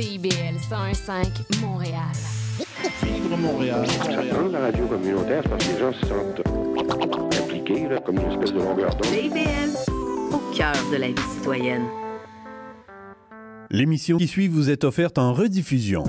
CIBL 101.5 Montréal. Vivre Montréal. Dans la radio communautaire, parce que les gens se sentent impliqués, là, comme une espèce de longueur d'onde. CIBL, au cœur de la vie citoyenne. L'émission qui suit vous est offerte en rediffusion.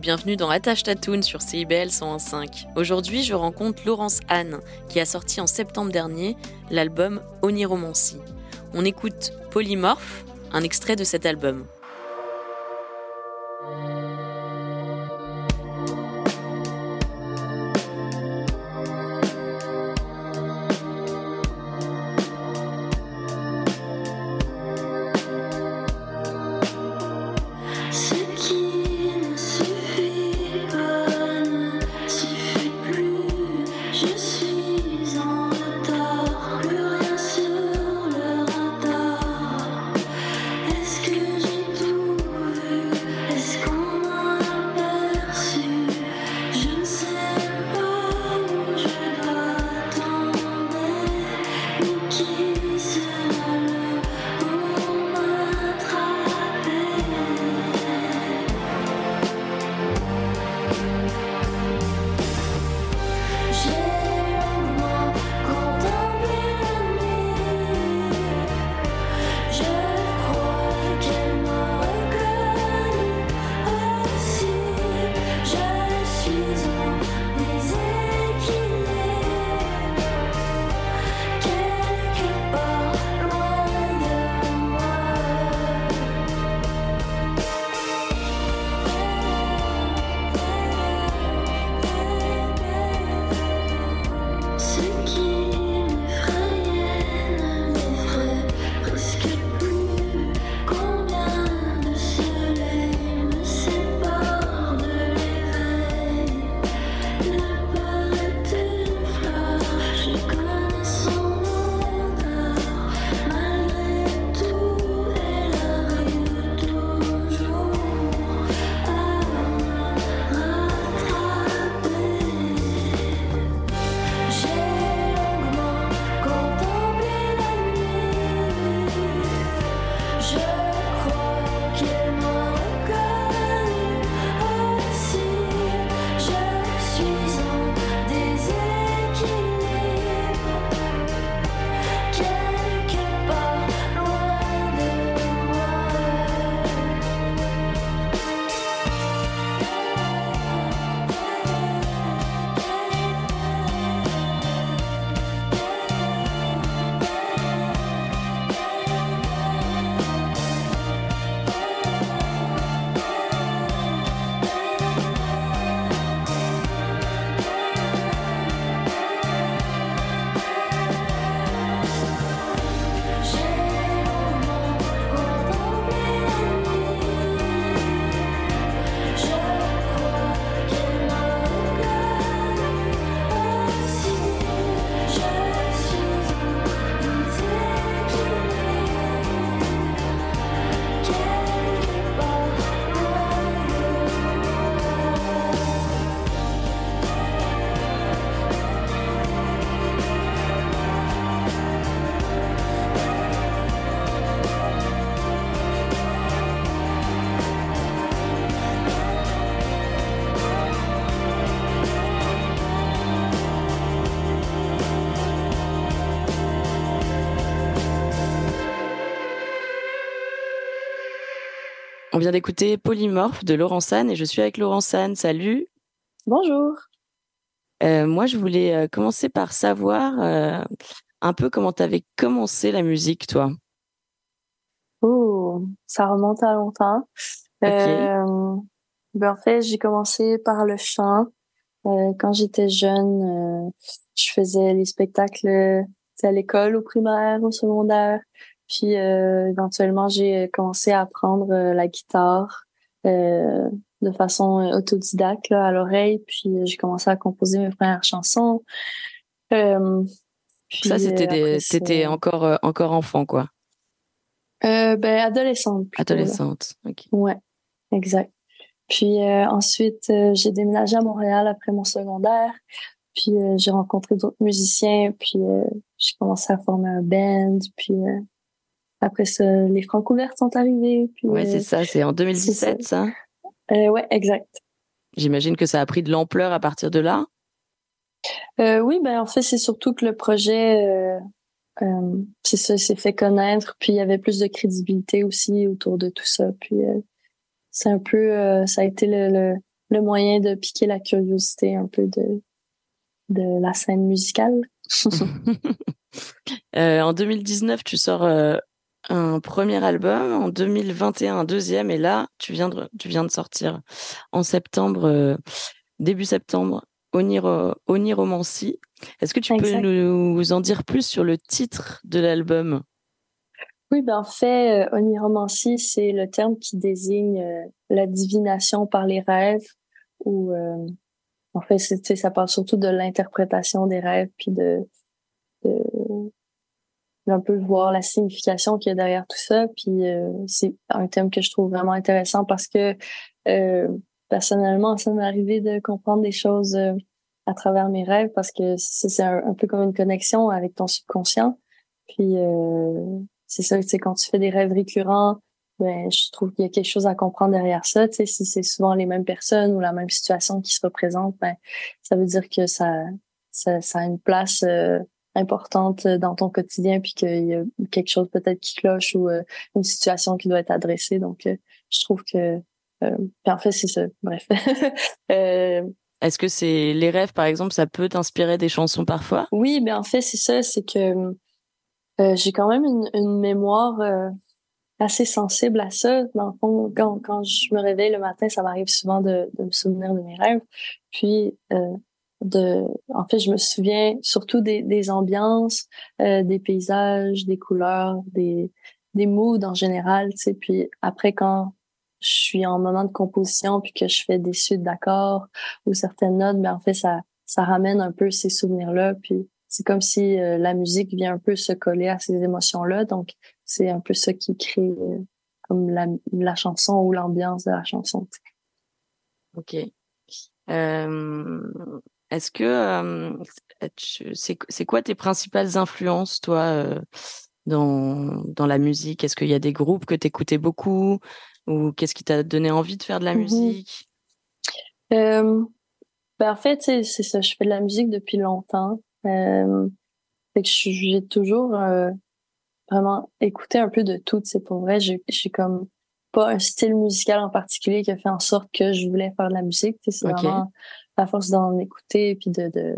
Bienvenue dans Attache Tatoon sur CIBL 101.5. Aujourd'hui, je rencontre Laurence Anne qui a sorti en septembre dernier l'album Oniromancy. On écoute Polymorphe, un extrait de cet album. Vient d'écouter Polymorphe de Laurence Anne et je suis avec Laurence Anne. Salut. Bonjour. Euh, moi, je voulais euh, commencer par savoir euh, un peu comment tu avais commencé la musique, toi. Oh, ça remonte à longtemps. Euh, ben en fait, j'ai commencé par le chant. Quand j'étais jeune, je faisais les spectacles à l'école, au primaire, au secondaire. Puis euh, éventuellement, j'ai commencé à apprendre euh, la guitare euh, de façon euh, autodidacte là, à l'oreille. Puis euh, j'ai commencé à composer mes premières chansons. Euh, puis, Ça, c'était euh, des... t'étais encore, euh, encore enfant, quoi. euh, ben, adolescente. plutôt, là. Adolescente. Ok. Ouais, exact. Puis euh, ensuite, euh, j'ai déménagé à Montréal après mon secondaire. Puis euh, j'ai rencontré d'autres musiciens. Puis euh, j'ai commencé à former un band. Puis euh, après ça, les Francs ouvertes sont arrivés. Puis, Ouais, euh, c'est ça, c'est en 2017, ça. euh, ouais, exact. J'imagine que ça a pris de l'ampleur à partir de là. Euh, oui, ben en fait, c'est surtout que le projet, euh, euh, c'est ça, s'est fait connaître. Puis il y avait plus de crédibilité aussi autour de tout ça. Puis euh, c'est un peu, euh, ça a été le, le, le moyen de piquer la curiosité un peu de de la scène musicale. Euh, en 2019, tu sors euh, un premier album. En 2021, un deuxième. Et là, tu viens de, tu viens de sortir en septembre, euh, début septembre, Oniro, Oniromancy. Est-ce que tu peux nous en dire plus sur le titre de l'album? Oui, ben en fait, euh, oniromancie, c'est le terme qui désigne euh, la divination par les rêves. Ou euh, en fait, ça parle surtout de l'interprétation des rêves, puis de, de d'un peu voir la signification qu'il y a derrière tout ça. Puis euh, c'est un thème que je trouve vraiment intéressant parce que euh, personnellement, ça m'est arrivé de comprendre des choses euh, à travers mes rêves parce que c'est, c'est un, un peu comme une connexion avec ton subconscient. Puis c'est ça, sais, quand tu fais des rêves récurrents, ben, je trouve qu'il y a quelque chose à comprendre derrière ça. Si c'est souvent les mêmes personnes ou la même situation qui se représente, ben, ça veut dire que ça, ça, a une place importante dans ton quotidien, puis qu'il y a quelque chose peut-être qui cloche ou euh, une situation qui doit être adressée. Donc, euh, je trouve que, euh, puis en fait, c'est ça. Bref. Euh, Est-ce que c'est les rêves, par exemple, ça peut t'inspirer des chansons parfois? Oui, mais en fait, c'est ça, c'est que euh, j'ai quand même une, une mémoire euh, assez sensible à ça. Dans le fond, quand, quand je me réveille le matin, ça m'arrive souvent de, de me souvenir de mes rêves. Puis, euh, de, en fait, je me souviens surtout des, des ambiances, euh, des paysages, des couleurs, des, des moods en général. Tu sais. Puis après, quand je suis en moment de composition puis que je fais des suites d'accords ou certaines notes, mais en fait, ça, ça ramène un peu ces souvenirs-là. Puis c'est comme si euh, la musique vient un peu se coller à ces émotions-là. Donc, c'est un peu ça qui crée euh, comme la, la chanson ou l'ambiance de la chanson. tu. Ok. Euh, Est-ce que euh, tu- c'est c'est quoi tes principales influences, toi, euh, dans dans la musique? Est-ce qu'il y a des groupes que t'écoutais beaucoup? Ou qu'est-ce qui t'a donné envie de faire de la Mhm. musique? Euh, ben en fait, tu c'est ça. Je fais de la musique depuis longtemps. Euh, que j'ai toujours euh, vraiment écouté un peu de tout. C'est pour vrai. J'ai comme pas un style musical en particulier qui a fait en sorte que je voulais faire de la musique. C'est vraiment à force d'en écouter puis de, de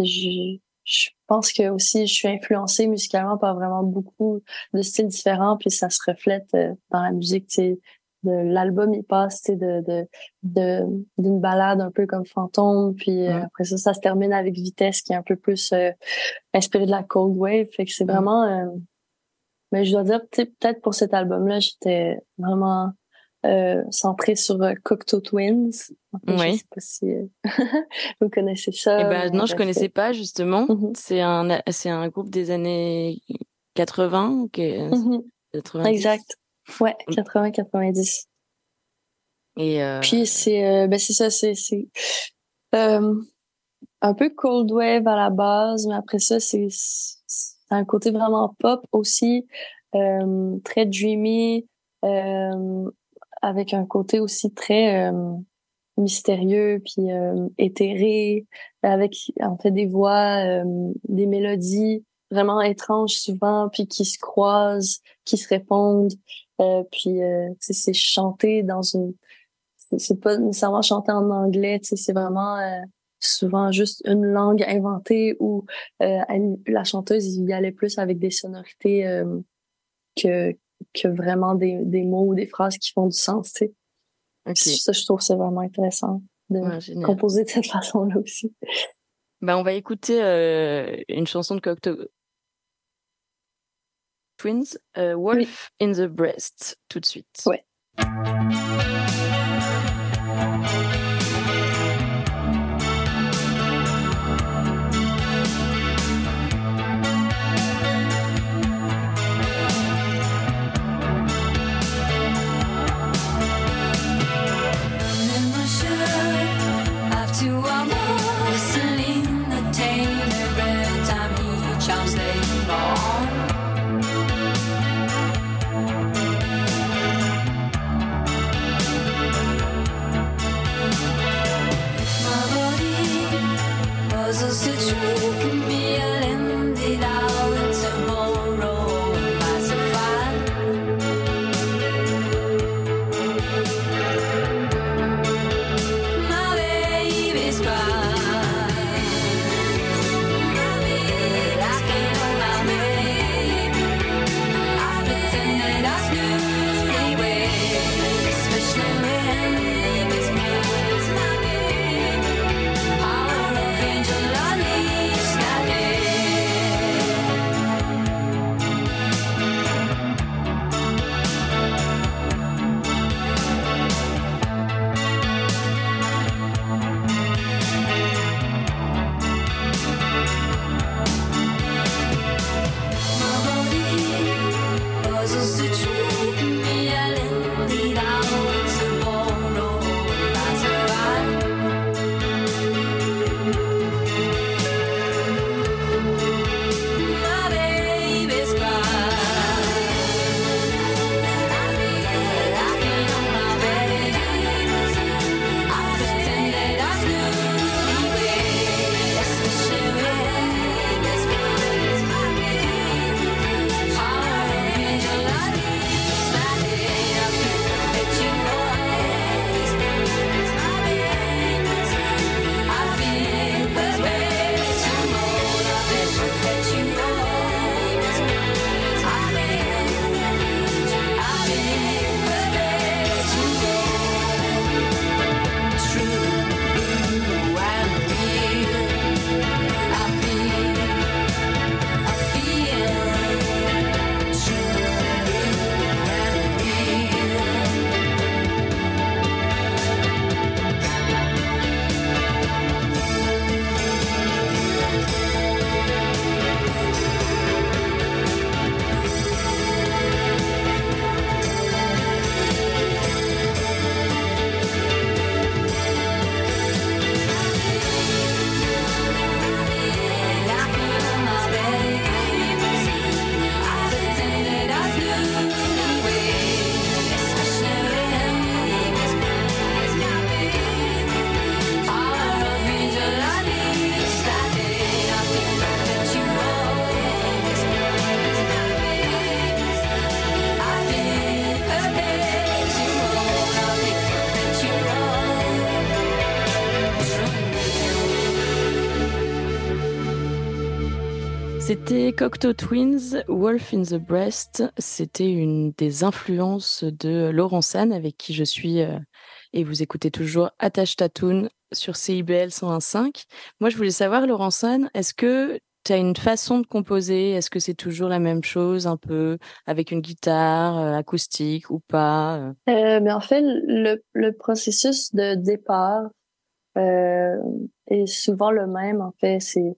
je, je pense que aussi je suis influencée musicalement par vraiment beaucoup de styles différents puis ça se reflète euh, dans la musique. Tu sais, de l'album il passe de de de d'une balade un peu comme fantôme puis euh, Ouais. après ça ça se termine avec vitesse qui est un peu plus euh, inspiré de la cold wave fait que c'est Mm. vraiment euh, mais je dois dire peut-être pour cet album là j'étais vraiment euh, centrée sur euh, Cocteau Twins Oui. je sais pas si euh, vous connaissez ça Eh ben non, je bref, connaissais pas justement. Mhm. C'est un c'est un groupe des années 80 ou que- Mhm. 90 exact ouais Mm. 80 90 Et euh, Puis c'est ben c'est ça, c'est c'est un peu cold wave à la base, mais après ça c'est un côté vraiment pop aussi, euh, très dreamy, euh, avec un côté aussi très euh, mystérieux puis euh, éthéré, avec en fait des voix, euh, des mélodies vraiment étranges souvent, puis qui se croisent, qui se répondent, euh, puis c'est chanté dans une c'est- pas nécessairement chanté en anglais, c'est vraiment souvent juste une langue inventée où euh, la chanteuse y allait plus avec des sonorités euh, que que vraiment des, des mots ou des phrases qui font du sens, tu sais. Ça, je trouve c'est vraiment intéressant de Ouais, composer de cette façon-là aussi. Bah, on va écouter euh, une chanson de Cocteau Twins, euh, Wolf in the Breast, tout de suite. Ouais. Cocteau Twins, Wolf in the Breast. C'était une des influences de Laurent San, avec qui je suis, euh, et vous écoutez toujours Attache Tatoon sur CIBL 101.5. Moi, je voulais savoir, Laurent San, est-ce que tu as une façon de composer? Est-ce que c'est toujours la même chose, un peu, avec une guitare euh, acoustique ou pas euh? Mais en fait, le, le processus de départ est souvent le même. En fait, c'est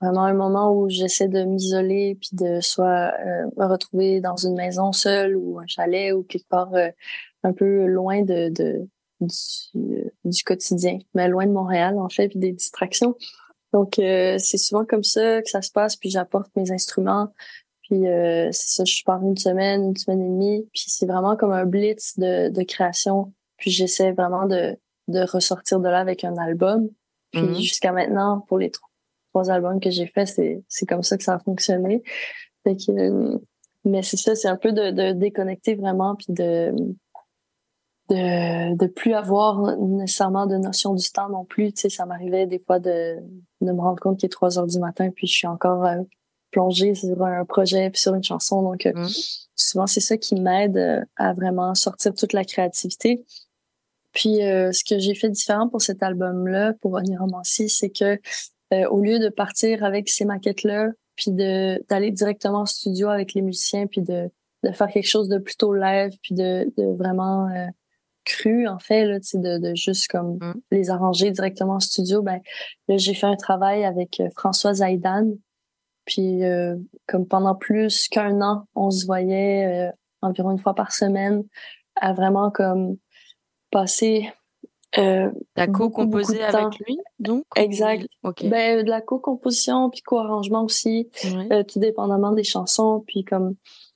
vraiment un moment où j'essaie de m'isoler puis de soit euh, me retrouver dans une maison seule ou un chalet ou quelque part euh, un peu loin de, de du, du quotidien, mais loin de Montréal en fait puis des distractions. Donc euh, c'est souvent comme ça que ça se passe puis j'apporte mes instruments puis euh, c'est ça, je pars une semaine, une semaine et demie, puis c'est vraiment comme un blitz de, de création. Puis j'essaie vraiment de, de ressortir de là avec un album. Puis Mhm. jusqu'à maintenant, pour les trois, trois albums que j'ai faits, c'est, c'est comme ça que ça a fonctionné. Fait que, euh, mais c'est ça, c'est un peu de, de déconnecter vraiment, puis de, de de plus avoir nécessairement de notion du temps non plus. Tu sais, ça m'arrivait des fois de, de me rendre compte qu'il est 3 heures du matin, puis je suis encore euh, plongée sur un projet puis sur une chanson. Donc, euh, Mhm. souvent, c'est ça qui m'aide euh, à vraiment sortir toute la créativité. Puis ce que j'ai fait différent pour cet album-là, pour Oniromancy, c'est que euh, au lieu de partir avec ces maquettes-là, puis de d'aller directement en studio avec les musiciens, puis de, de faire quelque chose de plutôt live, puis de, de vraiment euh, cru en fait, là, de, de juste comme Mm. les arranger directement en studio, ben là j'ai fait un travail avec euh, Françoise Zaidan, puis euh, comme pendant plus qu'un an, on se voyait euh, environ une fois par semaine, à vraiment comme passer euh, T'as co-composé avec lui, donc Exact. ou- Ok. ben, de la co-composition puis co-arrangement aussi, Ouais. euh, tout dépendamment des chansons, puis comme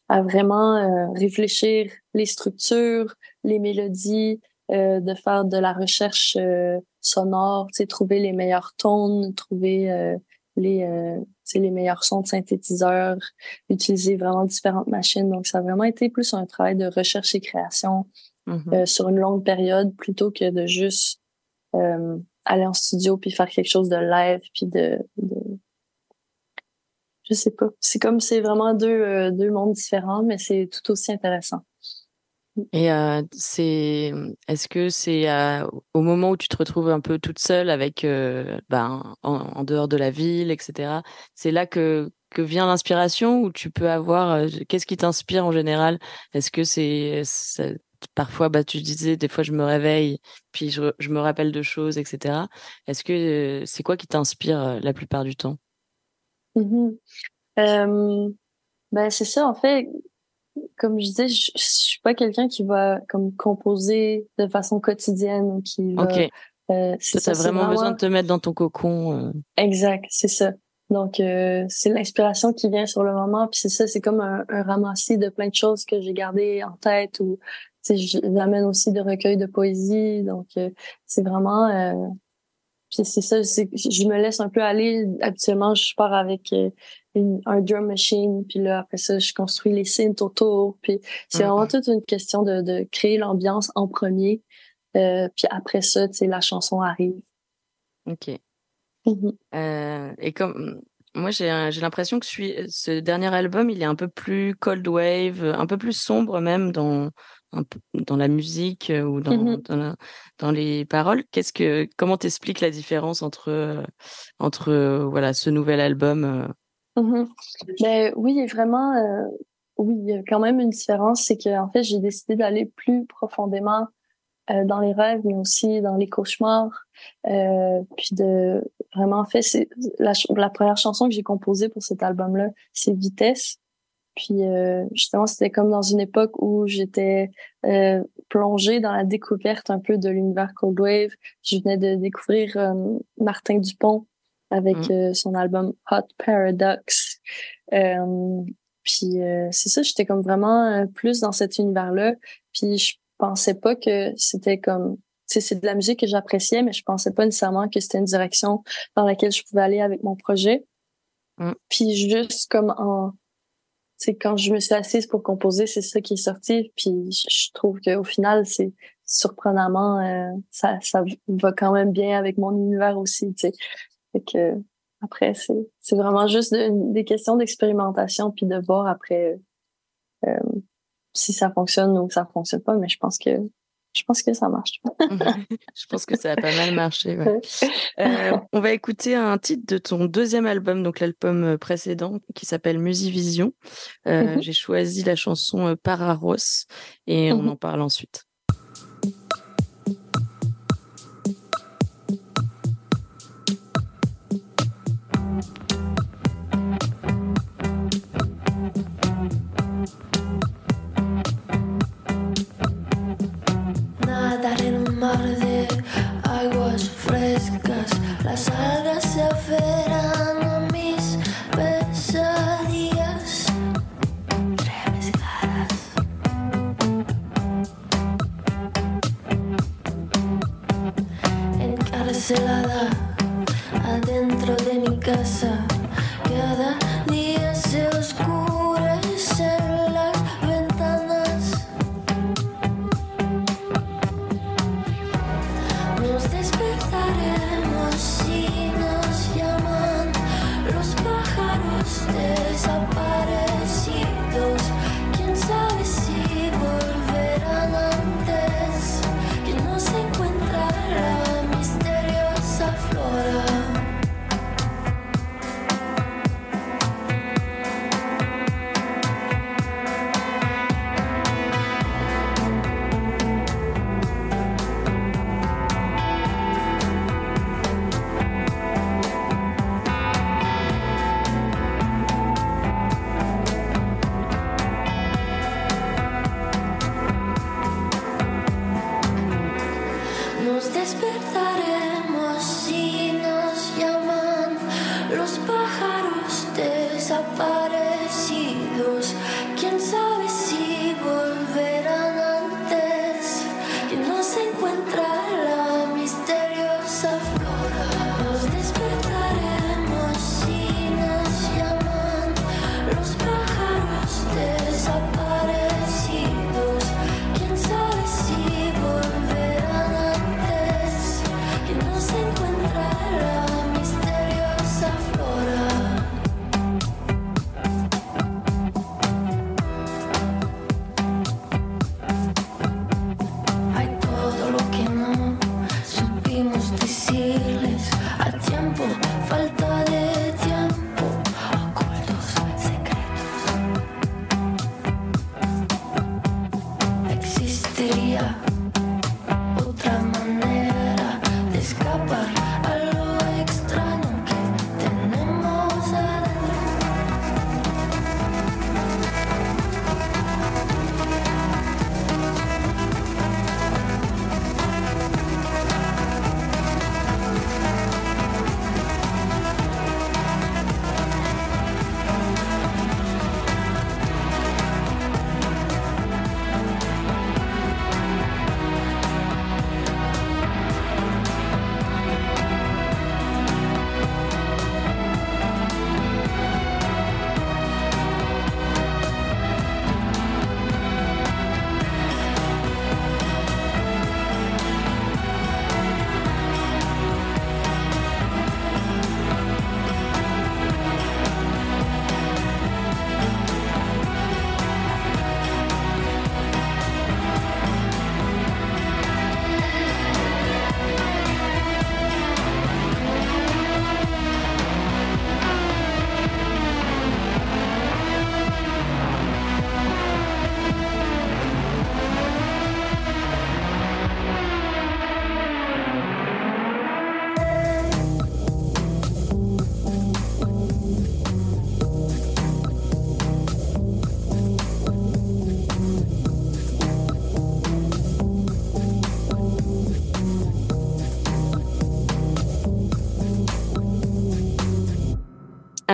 à vraiment euh, réfléchir les structures, les mélodies, euh, de faire de la recherche euh, sonore, trouver les meilleurs tons, trouver euh, les euh, les meilleurs sons de synthétiseurs, utiliser vraiment différentes machines. Donc ça a vraiment été plus un travail de recherche et création Mhm. euh, sur une longue période plutôt que de juste euh, aller en studio puis faire quelque chose de live puis de, de... je sais pas c'est comme c'est vraiment deux euh, deux mondes différents mais c'est tout aussi intéressant Et euh, c'est, est-ce que c'est euh, au moment où tu te retrouves un peu toute seule avec, euh, ben, en, en dehors de la ville, etc. C'est là que que vient l'inspiration ou tu peux avoir, qu'est-ce qui t'inspire en général? Est-ce que c'est, ça- parfois, bah, tu disais, des fois je me réveille, puis je, je me rappelle de choses, etc. Est-ce que c'est quoi qui t'inspire la plupart du temps? Ben c'est ça en fait comme je disais je, je suis pas quelqu'un qui va comme composer de façon quotidienne qui va Ok. euh, ça, c'est vraiment besoin de te mettre dans ton cocon. euh. Exact, c'est ça. Donc, euh, c'est l'inspiration qui vient sur le moment. Puis c'est ça, c'est comme un, un ramassis de plein de choses que j'ai gardées en tête ou j'amène aussi de recueils de poésie. Donc, euh, c'est vraiment... euh, puis c'est ça, je me laisse un peu aller. Habituellement, je pars avec euh, une, un drum machine. Puis là, après ça, je construis les synths autour. Puis c'est Mhm. vraiment toute une question de, de créer l'ambiance en premier. Euh, puis après ça, tu sais, la chanson arrive. Ok. Mhm. Euh, et comme moi, j'ai l'impression que celui- ce dernier album, il est un peu plus cold wave, un peu plus sombre même dans un peu- dans la musique euh, ou dans Mhm. dans, la- dans les paroles. Qu'est-ce que comment t'expliques la différence entre euh, entre voilà ce nouvel album Mhm. Ben oui, vraiment, euh, oui, il y a quand même une différence, c'est que en fait, j'ai décidé d'aller plus profondément euh, dans les rêves, mais aussi dans les cauchemars, euh, puis de vraiment, en fait, c'est la, première chanson que j'ai composée pour cet album-là, c'est Vitesse. Puis euh, justement, c'était comme dans une époque où j'étais euh, plongée dans la découverte un peu de l'univers Cold Wave. Je venais de découvrir euh, Martin Dupont avec Mm. euh, son album Hot Paradox. Euh, puis euh, c'est ça, j'étais comme vraiment plus dans cet univers-là. Puis je pensais pas que c'était comme c'est de la musique que j'appréciais, mais je pensais pas nécessairement que c'était une direction dans laquelle je pouvais aller avec mon projet. Mm. Puis juste comme en sais, quand je me suis assise pour composer, c'est ça qui est sorti. Puis je je trouve qu'au final, c'est surprenamment, euh, ça, ça va quand même bien avec mon univers aussi, tu sais. Fait que après, c'est c'est vraiment juste de- des questions d'expérimentation puis de voir après euh, si ça fonctionne ou que ça fonctionne pas. Mais je pense que je pense que ça marche. Je pense que ça a pas mal marché. ouais. Euh, on va écouter un titre de ton deuxième album, donc l'album euh, précédent, qui s'appelle Musivision. Euh, Mhm. J'ai choisi la chanson Pararos et on Mhm. en parle ensuite. encuentras.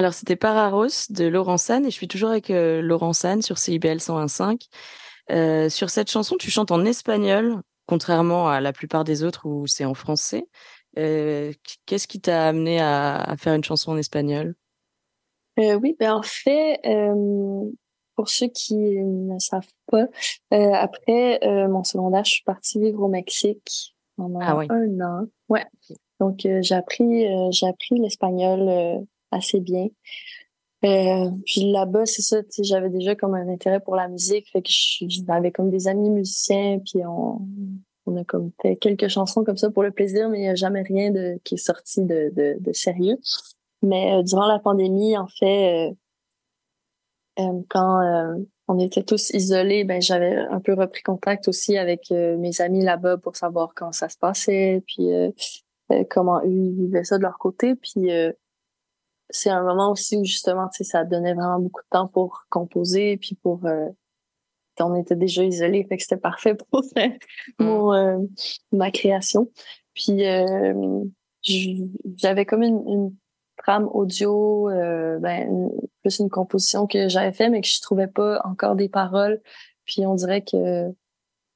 Alors, c'était Pararos de Laurent San et je suis toujours avec euh, Laurent San sur CIBL 101.5. Euh, sur cette chanson, tu chantes en espagnol, contrairement à la plupart des autres où c'est en français. Euh, Qu'est-ce qui t'a amené à, à faire une chanson en espagnol? Euh, oui, ben en fait, euh, pour ceux qui ne savent pas, après mon secondaire, je suis partie vivre au Mexique pendant Ah oui. un an. Ouais. Donc j'ai appris, j'ai appris l'espagnol assez bien. Euh, puis là-bas, c'est ça, j'avais déjà comme un intérêt pour la musique, fait que j'avais comme des amis musiciens, puis on, a comme fait quelques chansons comme ça pour le plaisir, mais il n'y a jamais rien de qui est sorti de, sérieux. Mais euh, durant la pandémie, en fait, euh, quand on était tous isolés, ben j'avais un peu repris contact aussi avec mes amis là-bas pour savoir comment ça se passait, puis comment ils vivaient ça de leur côté. Puis c'est un moment aussi où justement, tu sais, ça donnait vraiment beaucoup de temps pour composer, puis pour euh, on était déjà isolés, fait que c'était parfait pour faire mon euh, ma création. Puis euh, j'avais comme une, une trame audio, euh, ben, une- plus une composition que j'avais fait, mais que je trouvais pas encore des paroles. Puis on dirait que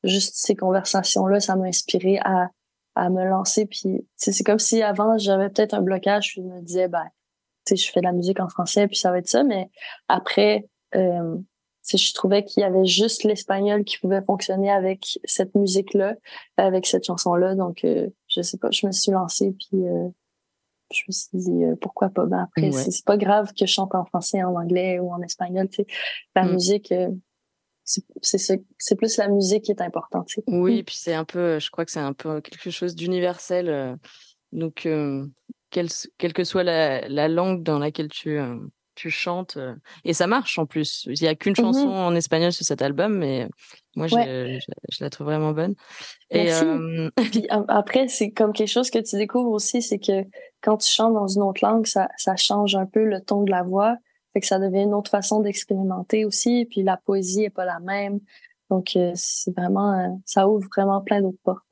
juste ces conversations-là, ça m'a inspiré à, à me lancer. Puis c'est comme si avant, j'avais peut-être un blocage, puis je me disais, ben, tu sais, je fais de la musique en français, puis ça va être ça. Mais après, euh, tu sais, je trouvais qu'il y avait juste l'espagnol qui pouvait fonctionner avec cette musique-là, avec cette chanson-là. Donc, euh, je sais pas, je me suis lancée, puis euh, je me suis dit, euh, pourquoi pas? Ben après, Ouais. c'est pas grave que je chante en français, en anglais ou en espagnol. Tu sais. La Mm. musique, euh, c'est c'est plus la musique qui est importante. Oui, puis c'est un peu, je crois que c'est un peu quelque chose d'universel. euh, Donc, euh, quelle, quelle que soit la, la langue dans laquelle tu, euh, tu chantes, euh, et ça marche en plus. Il n'y a qu'une chanson Mhm. en espagnol sur cet album, mais moi, je, Ouais. je, je la trouve vraiment bonne. Et Merci. euh, Puis a- après, c'est comme quelque chose que tu découvres aussi, c'est que quand tu chantes dans une autre langue, ça, ça change un peu le ton de la voix. Fait que ça devient une autre façon d'expérimenter aussi. Puis la poésie est pas la même. Donc, c'est vraiment, ça ouvre vraiment plein d'autres portes.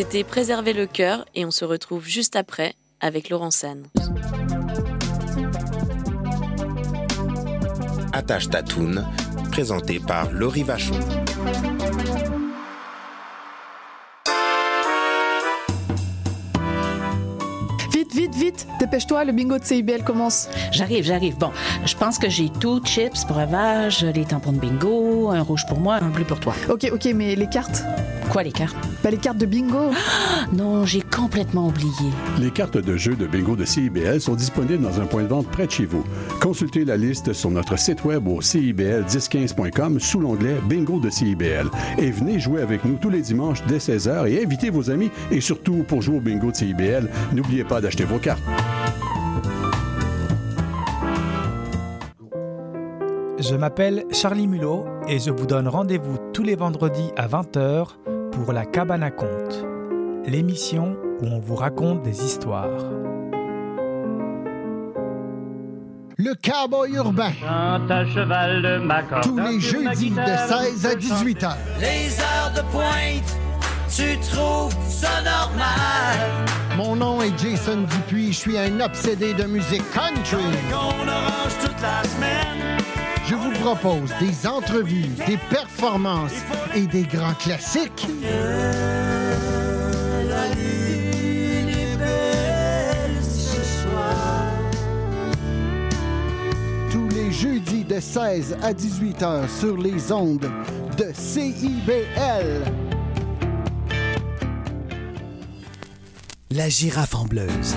C'était Préserver le cœur et on se retrouve juste après avec Laurent San. Attache ta toune, présenté par Laurie Vachon. Vite, vite, vite, dépêche-toi, le bingo de CIBL commence. J'arrive, j'arrive. Bon, je pense que j'ai tout, chips, breuvage, les tampons de bingo, un rouge pour moi, un bleu pour toi. Ok, ok, mais les cartes? Quoi, les cartes? Bah les cartes de bingo Ah, non, j'ai complètement oublié. Les cartes de jeu de bingo de CIBL sont disponibles dans un point de vente près de chez vous. Consultez la liste sur notre site web au cibl1015.com sous l'onglet Bingo de CIBL. Et venez jouer avec nous tous les dimanches dès 16h et invitez vos amis. Et surtout, pour jouer au bingo de CIBL, n'oubliez pas d'acheter vos cartes. Je m'appelle Charlie Mulot et je vous donne rendez-vous tous les vendredis à 20h pour La Cabane à Conte, l'émission où on vous raconte des histoires. Le cowboy urbain. cheval de ma corde. Tous les jeudis de 16 à 18 heures. Les heures de pointe, tu trouves ça normal. Mon nom est Jason Dupuis, je suis un obsédé de musique country. On orange toute la semaine. Je vous propose des entrevues, des performances et des grands classiques. Tous les jeudis de 16 à 18 heures sur les ondes de CIBL. La girafe en bleuse.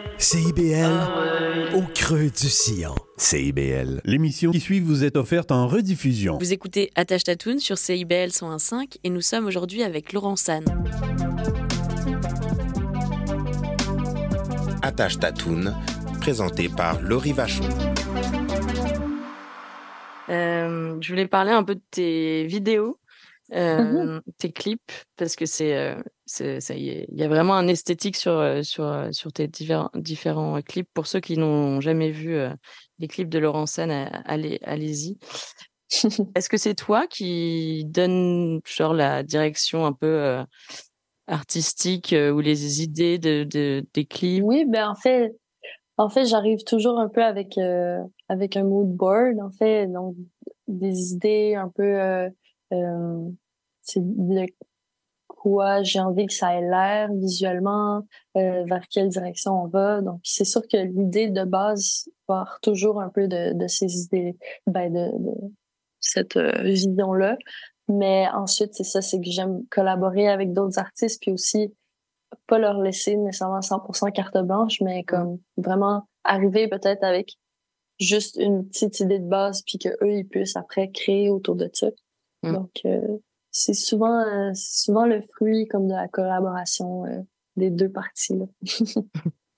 CIBL, au creux du sillon. CIBL. L'émission qui suit vous est offerte en rediffusion. Vous écoutez Attache Tatoune sur CIBL 101.5 et nous sommes aujourd'hui avec Laurent San. Attache ta toune, présenté par Laurie Vachon. Euh, je voulais parler un peu de tes vidéos, euh, Mhm. tes clips, parce que c'est, euh, il y a vraiment un esthétique sur, euh, sur, euh, sur tes divers- différents clips. Pour ceux qui n'ont jamais vu euh, les clips de Laurent euh, allez, allez-y. Est-ce que c'est toi qui donne genre la direction un peu euh, artistique euh, ou les idées de, de- des clips? Oui, ben en fait, en fait, j'arrive toujours un peu avec euh, avec un mood board, en fait, donc des idées un peu euh, euh, c'est quoi j'ai envie que ça ait l'air visuellement, euh, vers quelle direction on va. Donc c'est sûr que l'idée de base part toujours un peu de, de ces idées, ben de, de cette euh, vision-là. Mais ensuite, c'est ça, c'est que j'aime collaborer avec d'autres artistes, puis aussi pas leur laisser nécessairement 100% carte blanche, mais comme vraiment arriver peut-être avec juste une petite idée de base, puis que eux ils puissent après créer autour de ça. Mm. Donc euh, c'est souvent euh, souvent le fruit comme de la collaboration euh, des deux parties. Là.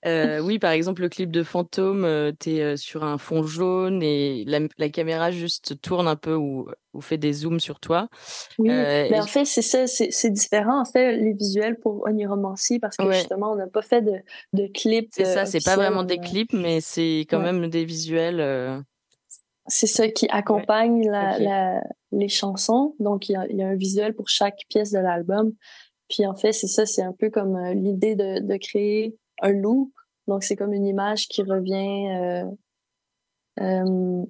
Euh, oui, par exemple, le clip de Fantôme, t'es euh, sur un fond jaune et la, la caméra juste tourne un peu ou, ou fait des zooms sur toi. Oui, mais en fait, c'est ça, c'est différent, en fait, les visuels pour Oniromancy, parce que Ouais. justement, on n'a pas fait de, de clips. C'est ça, c'est pas vraiment des clips, mais c'est quand Ouais. même des visuels. C'est ça qui accompagne la, la- les chansons. Donc, il y, a, il y a un visuel pour chaque pièce de l'album. Puis, en fait, c'est ça, c'est un peu comme euh, l'idée de, de créer un loop. Donc, c'est comme une image qui revient, euh, euh,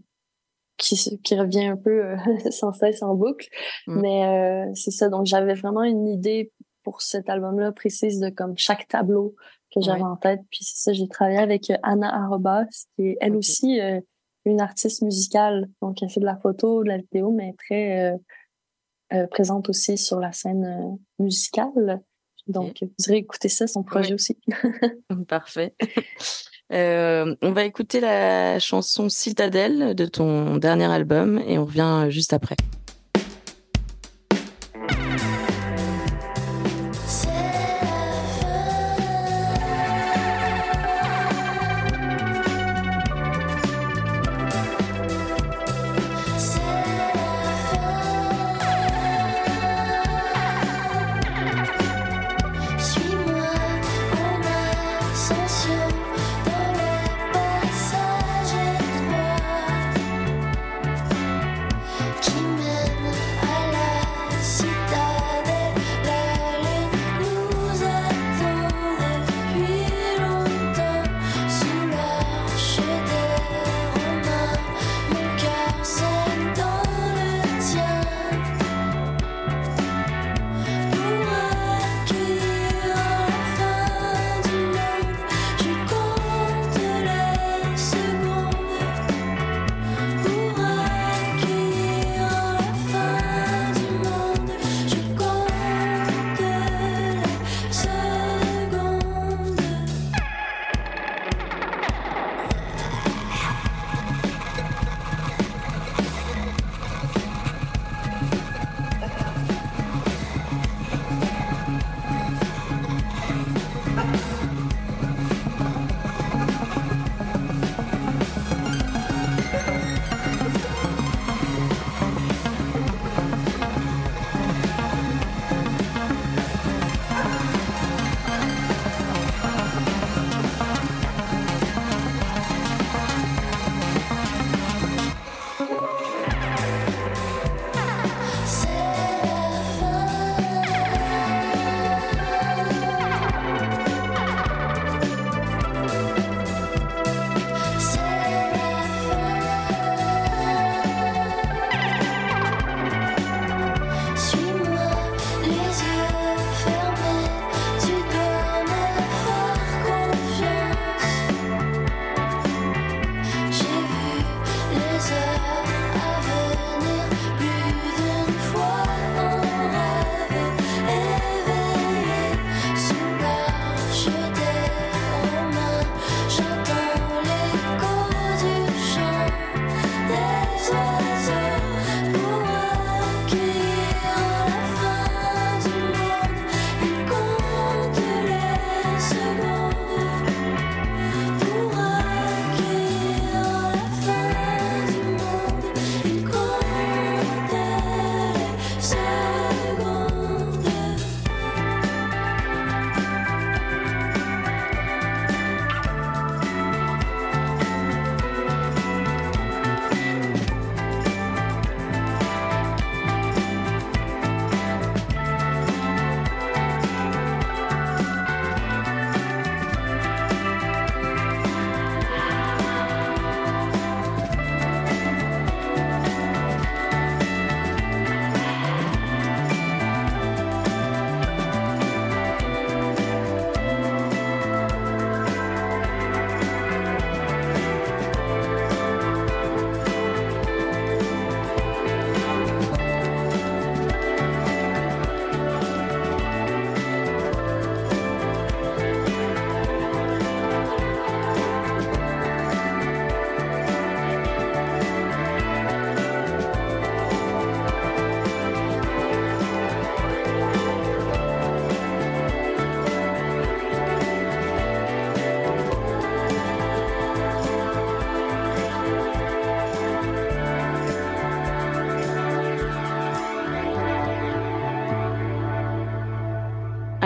qui, qui revient un peu euh, sans cesse en boucle. Mm. Mais euh, c'est ça. Donc, j'avais vraiment une idée pour cet album-là précise de comme chaque tableau que j'avais Ouais. en tête. Puis c'est ça, j'ai travaillé avec Anna Arobas, qui est elle aussi euh, une artiste musicale. Donc, elle fait de la photo, de la vidéo, mais très euh, euh, présente aussi sur la scène euh, musicale. Donc, vous irez écouter ça, son projet aussi. Parfait. Euh, on va écouter la chanson Citadelle de ton dernier album et on revient juste après.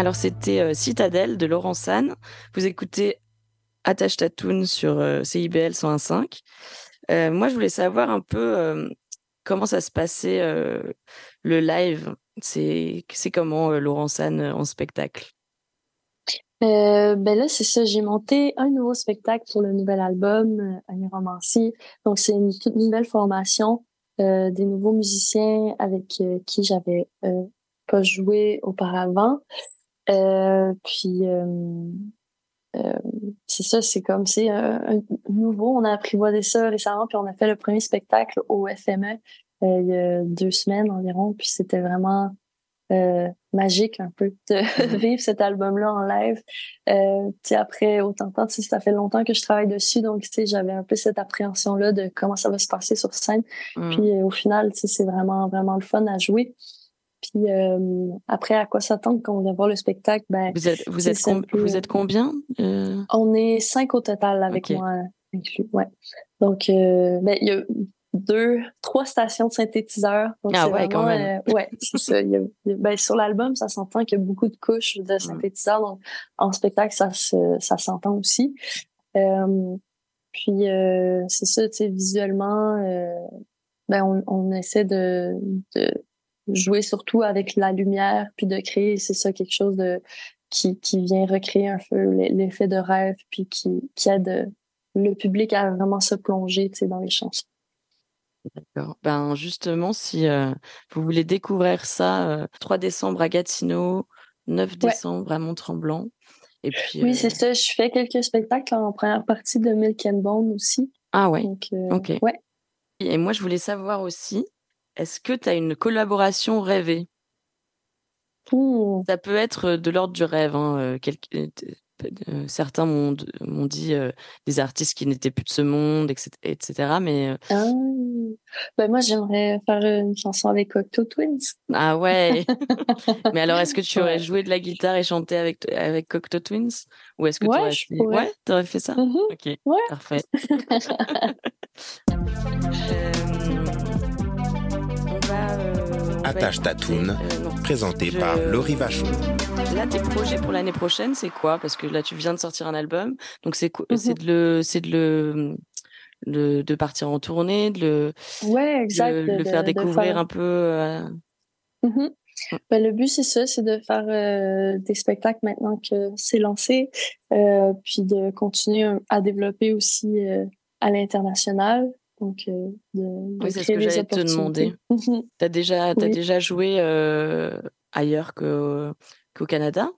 Alors, c'était euh, Citadelle de Laurent San. Vous écoutez Attache Tatoune sur euh, CIBL 101.5. Euh, moi, je voulais savoir un peu comment ça se passait le live. C'est comment Laurent San en spectacle? Ben là, c'est ça. J'ai monté un nouveau spectacle pour le nouvel album, Un romancier. Donc, c'est une toute nouvelle formation, des nouveaux musiciens avec qui j'avais pas joué auparavant. Euh, puis, euh, euh, c'est ça, c'est comme, c'est un, un nouveau. On a apprivoisé ça récemment, puis on a fait le premier spectacle au FME euh, il y a deux semaines environ. Puis c'était vraiment euh, magique un peu de vivre cet album-là en live. Euh, après autant de temps, ça fait longtemps que je travaille dessus, donc j'avais un peu cette appréhension-là de comment ça va se passer sur scène. Mm. Puis euh, au final, c'est vraiment vraiment le fun à jouer. Puis euh, après, à quoi s'attendre quand on vient voir le spectacle? Ben, Vous êtes, vous êtes, com- peu- vous êtes combien euh? On est cinq au total avec moi inclus. Ouais. Donc, euh, ben, il y a deux, trois stations de synthétiseurs. Donc, Ah ouais, quand même. euh, ouais, c'est ça. Il y a- ben, sur l'album, ça s'entend qu'il y a beaucoup de couches Mm. de synthétiseurs. Donc, en spectacle, ça, se- ça s'entend aussi. Euh, puis, euh, c'est ça, tu sais, visuellement, euh, ben, on, on essaie de, de jouer surtout avec la lumière, puis de créer, c'est ça, quelque chose de qui, qui vient recréer un peu l'e- l'effet de rêve, puis qui, qui aide euh, le public à vraiment se plonger, dans les chansons. D'accord. Ben justement, si euh, vous voulez découvrir ça, euh, 3 décembre à Gatineau, 9 décembre à Mont-Tremblant. Et puis, Oui, euh, c'est ça. Je fais quelques spectacles en première partie de Milk and Bone aussi. Ah ouais. Donc, Ok. ouais. Et moi, je voulais savoir aussi, est-ce que tu as une collaboration rêvée? Ça peut être de l'ordre du rêve. hein, euh, quel- euh, euh, certains m'ont dit euh, des artistes qui n'étaient plus de ce monde, etc. etc., mais euh, Ah. Ben, moi, j'aimerais faire une chanson avec Octo Twins. ah ouais. mais alors, est-ce que tu aurais Ouais. joué de la guitare et chanté avec avec Cocteau Twins? Ou est-ce que tu Ouais, aurais je fait... ouais, t'aurais fait ça? Mhm. Ok, Ouais. parfait. Euh, Attache ta écouter, toune, euh, présenté Je- par Laurie Vachon. Là, tes projets pour l'année prochaine, c'est quoi? Parce que là, tu viens de sortir un album, donc c'est quoi? Mhm. C'est de le, c'est de le, le- de partir en tournée, de le, Ouais, exact. le, de- le faire de- découvrir faire- un peu. euh, Mhm. Ben, le but, c'est ça, c'est de faire euh, des spectacles maintenant que c'est lancé, euh, puis de continuer à développer aussi euh, à l'international. Donc, euh, de, de Oui, c'est ce que j'allais te demander. Mhm. T'as déjà, t'as Oui. déjà joué euh, ailleurs qu'au Canada?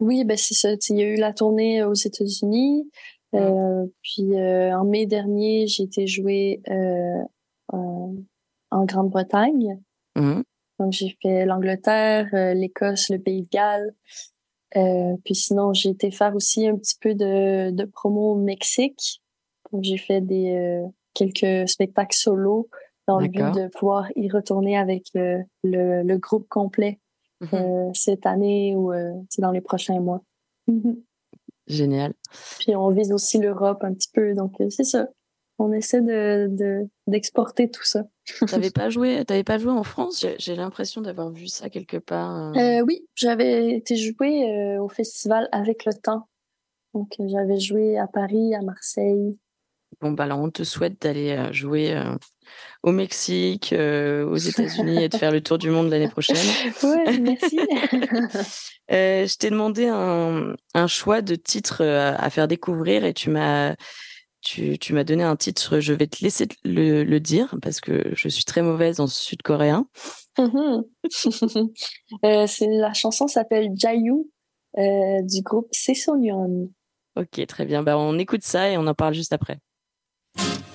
Oui, ben c'est ça. Tu Il y a eu la tournée aux États-Unis. euh, puis euh, en mai dernier, j'ai été jouer euh, en, Grande-Bretagne. Mhm. Donc j'ai fait l'Angleterre, euh, l'Écosse, le Pays de Galles. Euh, puis sinon, j'ai été faire aussi un petit peu de, de promo au Mexique. J'ai fait des euh, quelques spectacles solo dans le but de pouvoir y retourner avec le, le, le groupe complet Mhm. euh, cette année ou euh, dans les prochains mois. Mhm. Génial. Puis on vise aussi l'Europe un petit peu. Donc euh, c'est ça. On essaie de de- d'exporter tout ça. T'avais pas joué, pas joué en France? J'ai, l'impression d'avoir vu ça quelque part. euh. Euh, oui, j'avais été jouer euh, au festival avec le temps. Donc euh, j'avais joué à Paris, à Marseille. Bon, bah alors on te souhaite d'aller euh, jouer euh, au Mexique, euh, aux États-Unis et de faire le tour du monde l'année prochaine. Ouais, merci. Euh, je t'ai demandé un, un choix de titre à faire découvrir et tu m'as tu, tu m'as donné un titre. Je vais te laisser le, le dire parce que je suis très mauvaise en sud-coréen. La chanson s'appelle Jayu du groupe Sesonion. Ok, très bien. Bah, on écoute ça et on en parle juste après. you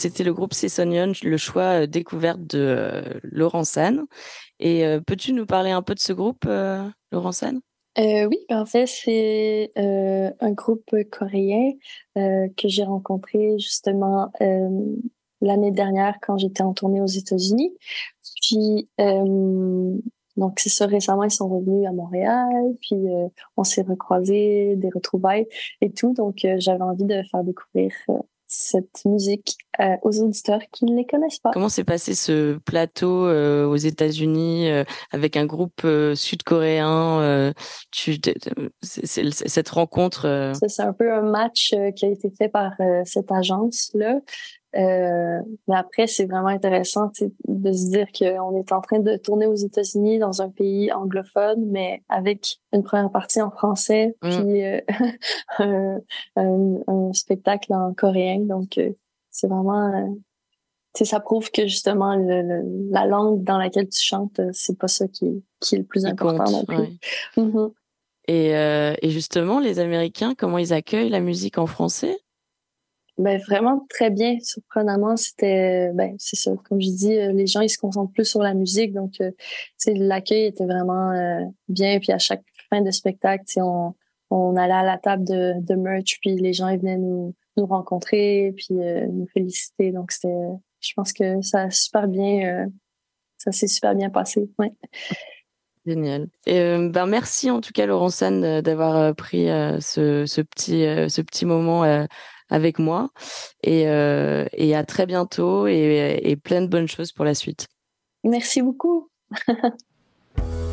c'était le groupe Cessonion, le choix euh, découverte de euh, Laurent San. Et euh, peux-tu nous parler un peu de ce groupe, Laurent San oui, ben, en fait, c'est un groupe coréen que j'ai rencontré justement l'année dernière quand j'étais en tournée aux États-Unis. Puis, donc, c'est ça, récemment, ils sont revenus à Montréal, puis on s'est recroisés, des retrouvailles et tout. Donc, j'avais envie de faire découvrir cette musique euh, aux auditeurs qui ne les connaissent pas. Comment s'est passé ce plateau euh, aux États-Unis euh, avec un groupe euh, sud-coréen Cette rencontre. c'est un peu un match qui a été fait par cette agence-là. Euh, mais après, c'est vraiment intéressant de se dire qu'on est en train de tourner aux États-Unis dans un pays anglophone, mais avec une première partie en français, Mm. puis euh, un, un- un spectacle en coréen. Donc, euh, c'est vraiment... euh, tu sais, ça prouve que justement le- le- la langue dans laquelle tu chantes, euh, c'est pas ça qui est, qui est le plus important compte, non plus. ouais. Mhm. Et, euh, et justement, les Américains, comment ils accueillent la musique en français? Ben vraiment très bien, surprenamment, c'était ben c'est ça, comme je dis, euh, les gens ils se concentrent plus sur la musique, donc euh, l'accueil était vraiment euh, bien, puis à chaque fin de spectacle, on on allait à la table de, merch, puis les gens ils venaient nous nous rencontrer, puis euh, nous féliciter, donc c'était, je pense que ça a super bien, ça s'est super bien passé, ouais. Génial. Ben merci en tout cas Laurent San euh, d'avoir pris ce, ce petit ce petit moment avec moi et, euh, et à très bientôt et, et plein de bonnes choses pour la suite. Merci beaucoup.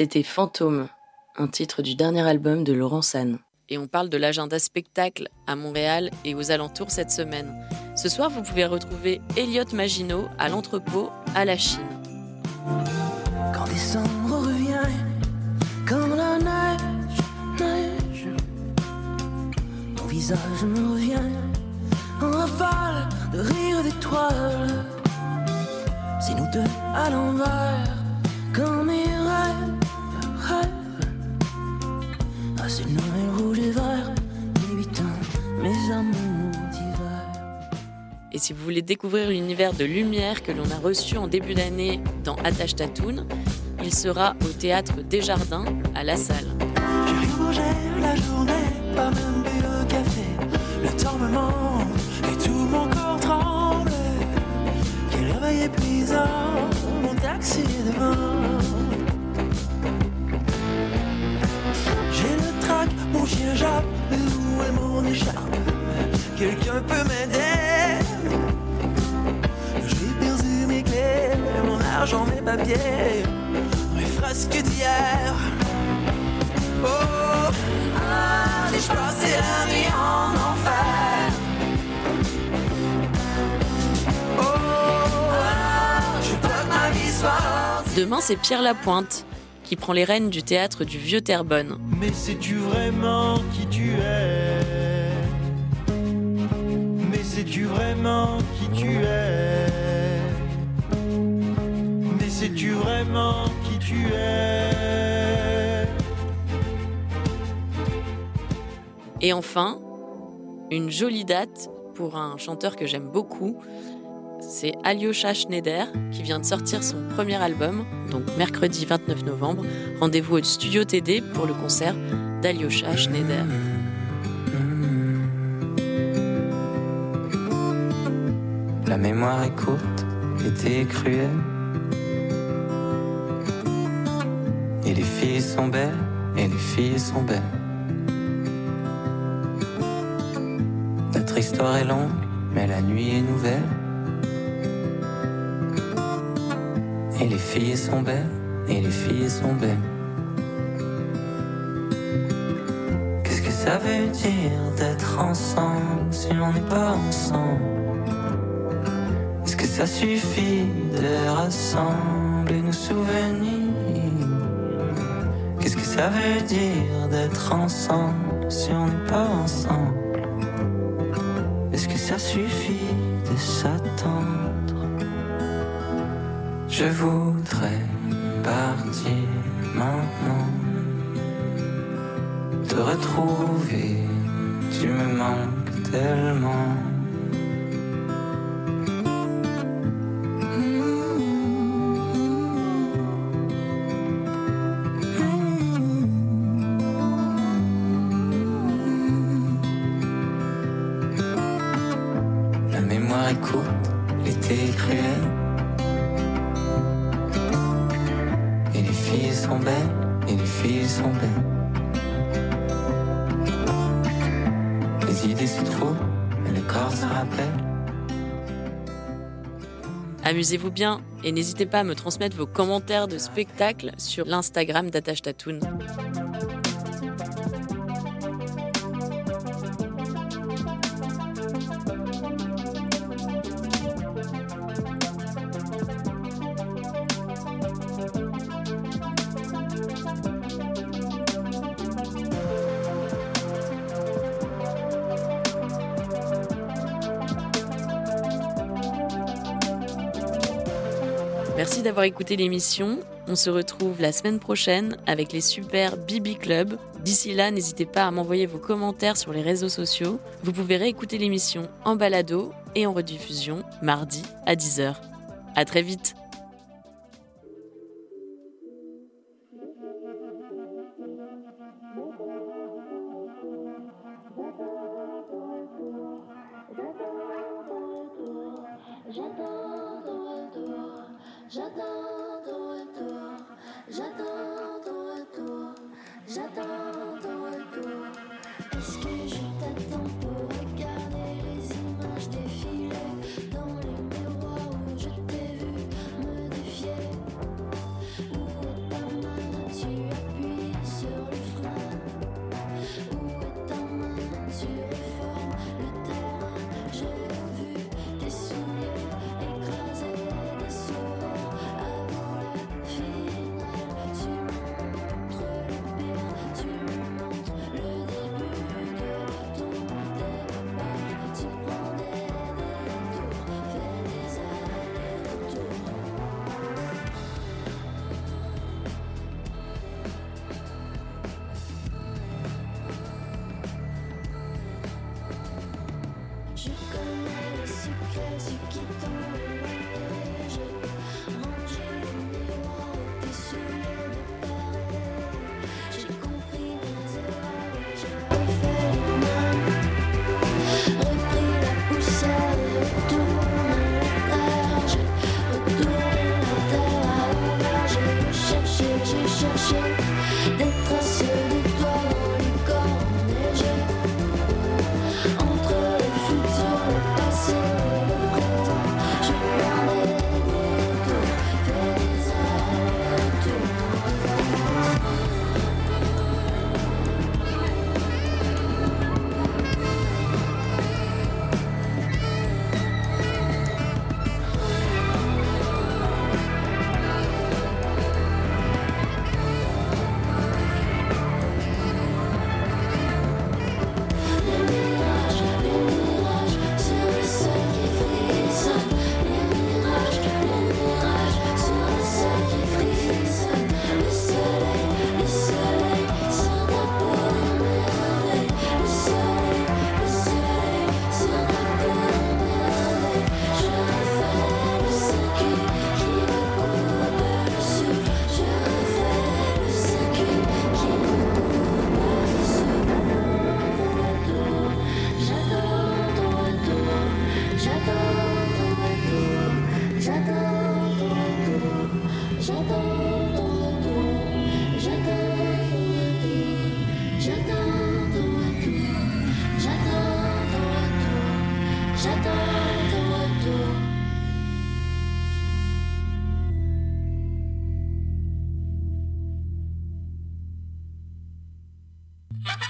C'était Fantôme, un titre du dernier album de Laurent San. Et on parle de l'agenda spectacle à Montréal et aux alentours cette semaine. Ce soir, vous pouvez retrouver Elliot Maginot à l'entrepôt à la Chine. Quand décembre revient, comme la neige, neige, ton visage me revient en rafale de rire d'étoiles. C'est nous deux à l'envers, si vous voulez découvrir l'univers de lumière que l'on a reçu en début d'année dans Attache Tatoune, il sera au théâtre Desjardins à La Salle. J'ai la journée, pas même bu le café. Le temps me manque et tout mon corps tremble. Quel réveil épuisant, mon taxi est devant. J'ai le trac, mon chien jappe, mais où est mon écharpe Quelqu'un peut m'aider mon argent, mes papiers, mes frasques d'hier. Oh, ah, j'ai passé la nuit en enfer. Oh, ah, je veux que ma vie soit Demain, c'est Pierre Lapointe qui prend les rênes du théâtre du Vieux Terrebonne. Mais sais-tu vraiment qui tu es? Mais sais-tu vraiment qui tu es Et enfin, une jolie date pour un chanteur que j'aime beaucoup, c'est Alyosha Schneider qui vient de sortir son premier album, donc mercredi 29 novembre. Rendez-vous au Studio TD pour le concert d'Alyosha Schneider. La mémoire est courte, l'été est cruel. Et les filles sont belles, et les filles sont belles. Notre histoire est longue, mais la nuit est nouvelle. Et les filles sont belles, et les filles sont belles. Qu'est-ce que ça veut dire d'être ensemble si on n'est pas ensemble? Est-ce que ça suffit de rassembler nos souvenirs? Ça veut dire d'être ensemble si on n'est pas ensemble. Est-ce que ça suffit de s'attendre? Je voudrais Amusez-vous bien et n'hésitez pas à me transmettre vos commentaires de spectacle sur l'Instagram d'Attache Tatoune. Merci d'avoir écouté l'émission. On se retrouve la semaine prochaine avec les super Bibi Club. D'ici là, n'hésitez pas à m'envoyer vos commentaires sur les réseaux sociaux. Vous pouvez réécouter l'émission en balado et en rediffusion mardi à 10h. À très vite.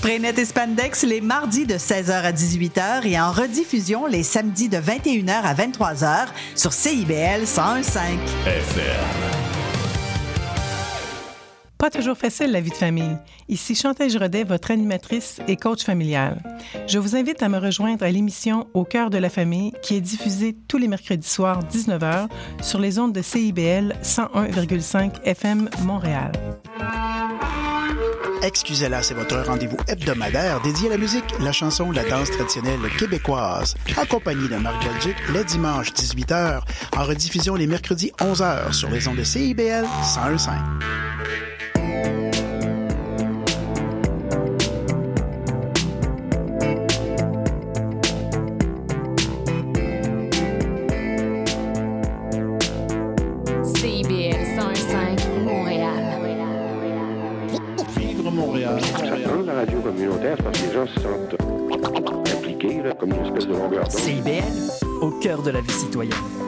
Spraynet et Spandex les mardis de 16h à 18h et en rediffusion les samedis de 21h à 23h sur CIBL 101.5. FM. Pas toujours facile la vie de famille. Ici Chantal Giraudet, votre animatrice et coach familial. Je vous invite à me rejoindre à l'émission Au cœur de la famille qui est diffusée tous les mercredis soirs 19h sur les ondes de CIBL 101,5 FM Montréal. Excusez-la, c'est votre rendez-vous hebdomadaire dédié à la musique, la chanson, la danse traditionnelle québécoise. Accompagné de Marc Belduc, le dimanche 18h, en rediffusion les mercredis 11h sur les ondes de CIBL 101.5. gens se sentent impliqués, là, comme une espèce de longueur. CIBL, au cœur de la vie citoyenne.